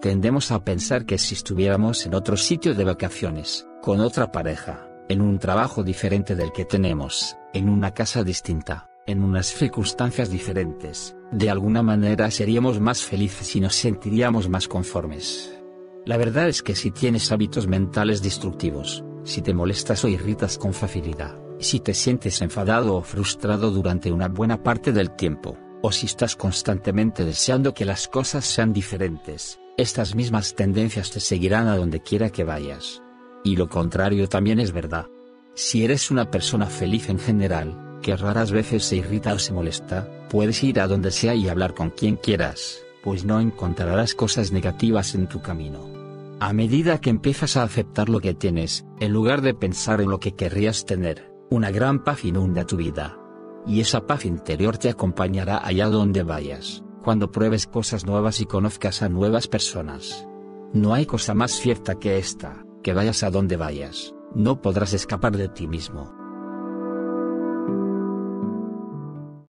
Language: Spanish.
Tendemos a pensar que si estuviéramos en otro sitio de vacaciones, con otra pareja, en un trabajo diferente del que tenemos, en una casa distinta, en unas circunstancias diferentes, de alguna manera seríamos más felices y nos sentiríamos más conformes. La verdad es que si tienes hábitos mentales destructivos, si te molestas o irritas con facilidad, si te sientes enfadado o frustrado durante una buena parte del tiempo, o si estás constantemente deseando que las cosas sean diferentes, estas mismas tendencias te seguirán a donde quiera que vayas. Y lo contrario también es verdad. Si eres una persona feliz en general, que raras veces se irrita o se molesta, puedes ir a donde sea y hablar con quien quieras, pues no encontrarás cosas negativas en tu camino. A medida que empiezas a aceptar lo que tienes, en lugar de pensar en lo que querrías tener, una gran paz inunda tu vida. Y esa paz interior te acompañará allá donde vayas, cuando pruebes cosas nuevas y conozcas a nuevas personas. No hay cosa más cierta que esta, que vayas a donde vayas, no podrás escapar de ti mismo.